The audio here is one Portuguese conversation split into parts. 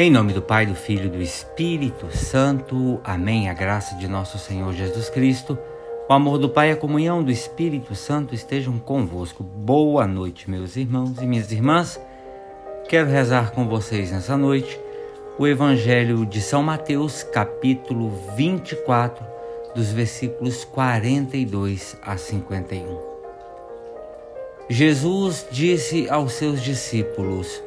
Em nome do Pai, do Filho e do Espírito Santo. Amém. A graça de nosso Senhor Jesus Cristo, o amor do Pai e a comunhão do Espírito Santo estejam convosco. Boa noite, meus irmãos e minhas irmãs. Quero rezar com vocês nessa noite o Evangelho de São Mateus, capítulo 24, dos versículos 42 a 51. Jesus disse aos seus discípulos: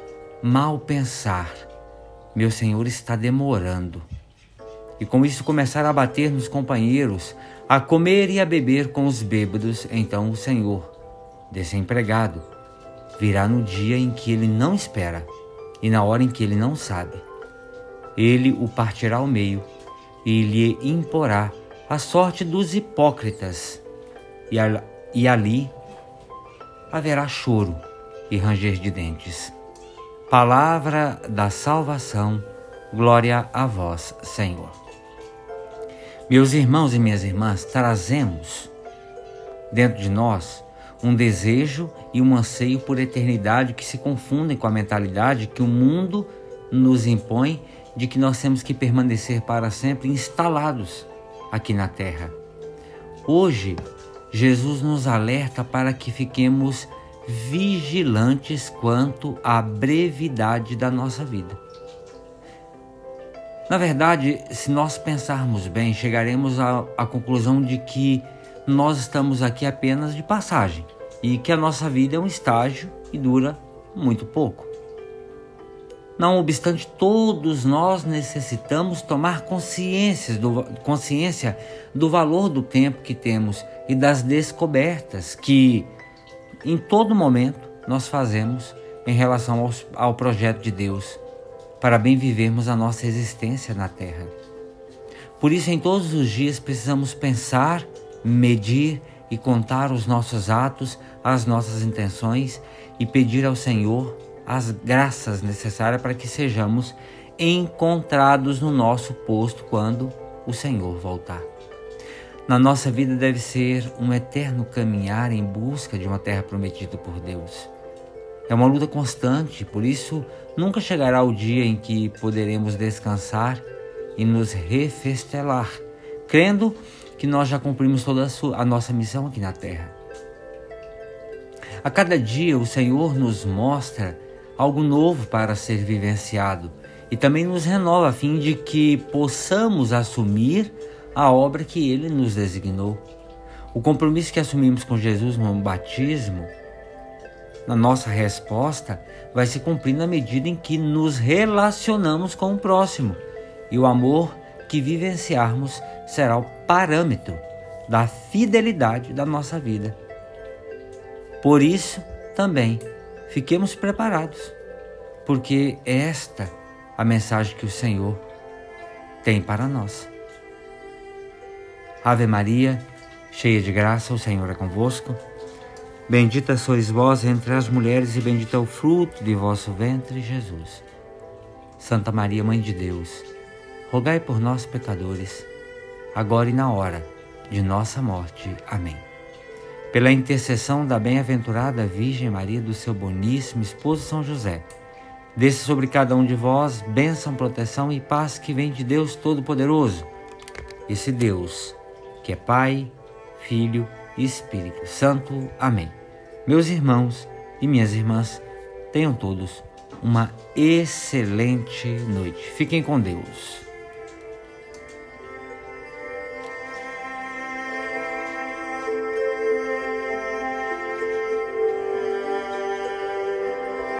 mal pensar, meu senhor está demorando. E com isso começar a bater nos companheiros, a comer e a beber com os bêbados, então o senhor desse empregado virá no dia em que ele não espera e na hora em que ele não sabe. Ele o partirá ao meio e lhe imporá a sorte dos hipócritas, e ali haverá choro e ranger de dentes. Palavra da salvação, glória a vós, Senhor. Meus irmãos e minhas irmãs, trazemos dentro de nós um desejo e um anseio por eternidade que se confundem com a mentalidade que o mundo nos impõe de que nós temos que permanecer para sempre instalados aqui na terra. Hoje, Jesus nos alerta para que fiquemos vigilantes quanto à brevidade da nossa vida. Na verdade, se nós pensarmos bem, chegaremos à, à, conclusão de que nós estamos aqui apenas de passagem e que a nossa vida é um estágio e dura muito pouco. Não obstante, todos nós necessitamos tomar consciência do, consciência do valor do tempo que temos e das descobertas que em todo momento nós fazemos em relação aos, ao projeto de Deus para bem vivermos a nossa existência na Terra. Por isso, em todos os dias precisamos pensar, medir e contar os nossos atos, as nossas intenções e pedir ao Senhor as graças necessárias para que sejamos encontrados no nosso posto quando o Senhor voltar na nossa vida deve ser um eterno caminhar em busca de uma terra prometida por Deus. É uma luta constante, por isso nunca chegará o dia em que poderemos descansar e nos refestelar, crendo que nós já cumprimos toda a, nossa missão aqui na terra. A cada dia o Senhor nos mostra algo novo para ser vivenciado e também nos renova a fim de que possamos assumir a obra que ele nos designou. O compromisso que assumimos com Jesus no batismo, na nossa resposta, vai se cumprir na medida em que nos relacionamos com o próximo e o amor que vivenciarmos será o parâmetro da fidelidade da nossa vida. Por isso, também, fiquemos preparados, porque é esta a mensagem que o Senhor tem para nós. Ave Maria, cheia de graça, o Senhor é convosco. Bendita sois vós entre as mulheres, e bendito é o fruto de vosso ventre, Jesus. Santa Maria, Mãe de Deus, rogai por nós, pecadores, agora e na hora de nossa morte. Amém. Pela intercessão da bem-aventurada Virgem Maria, do seu boníssimo esposo São José, desça sobre cada um de vós bênção, proteção e paz que vem de Deus Todo-Poderoso. Esse Deus que é Pai, Filho e Espírito Santo. Amém. Meus irmãos e minhas irmãs, tenham todos uma excelente noite. Fiquem com Deus.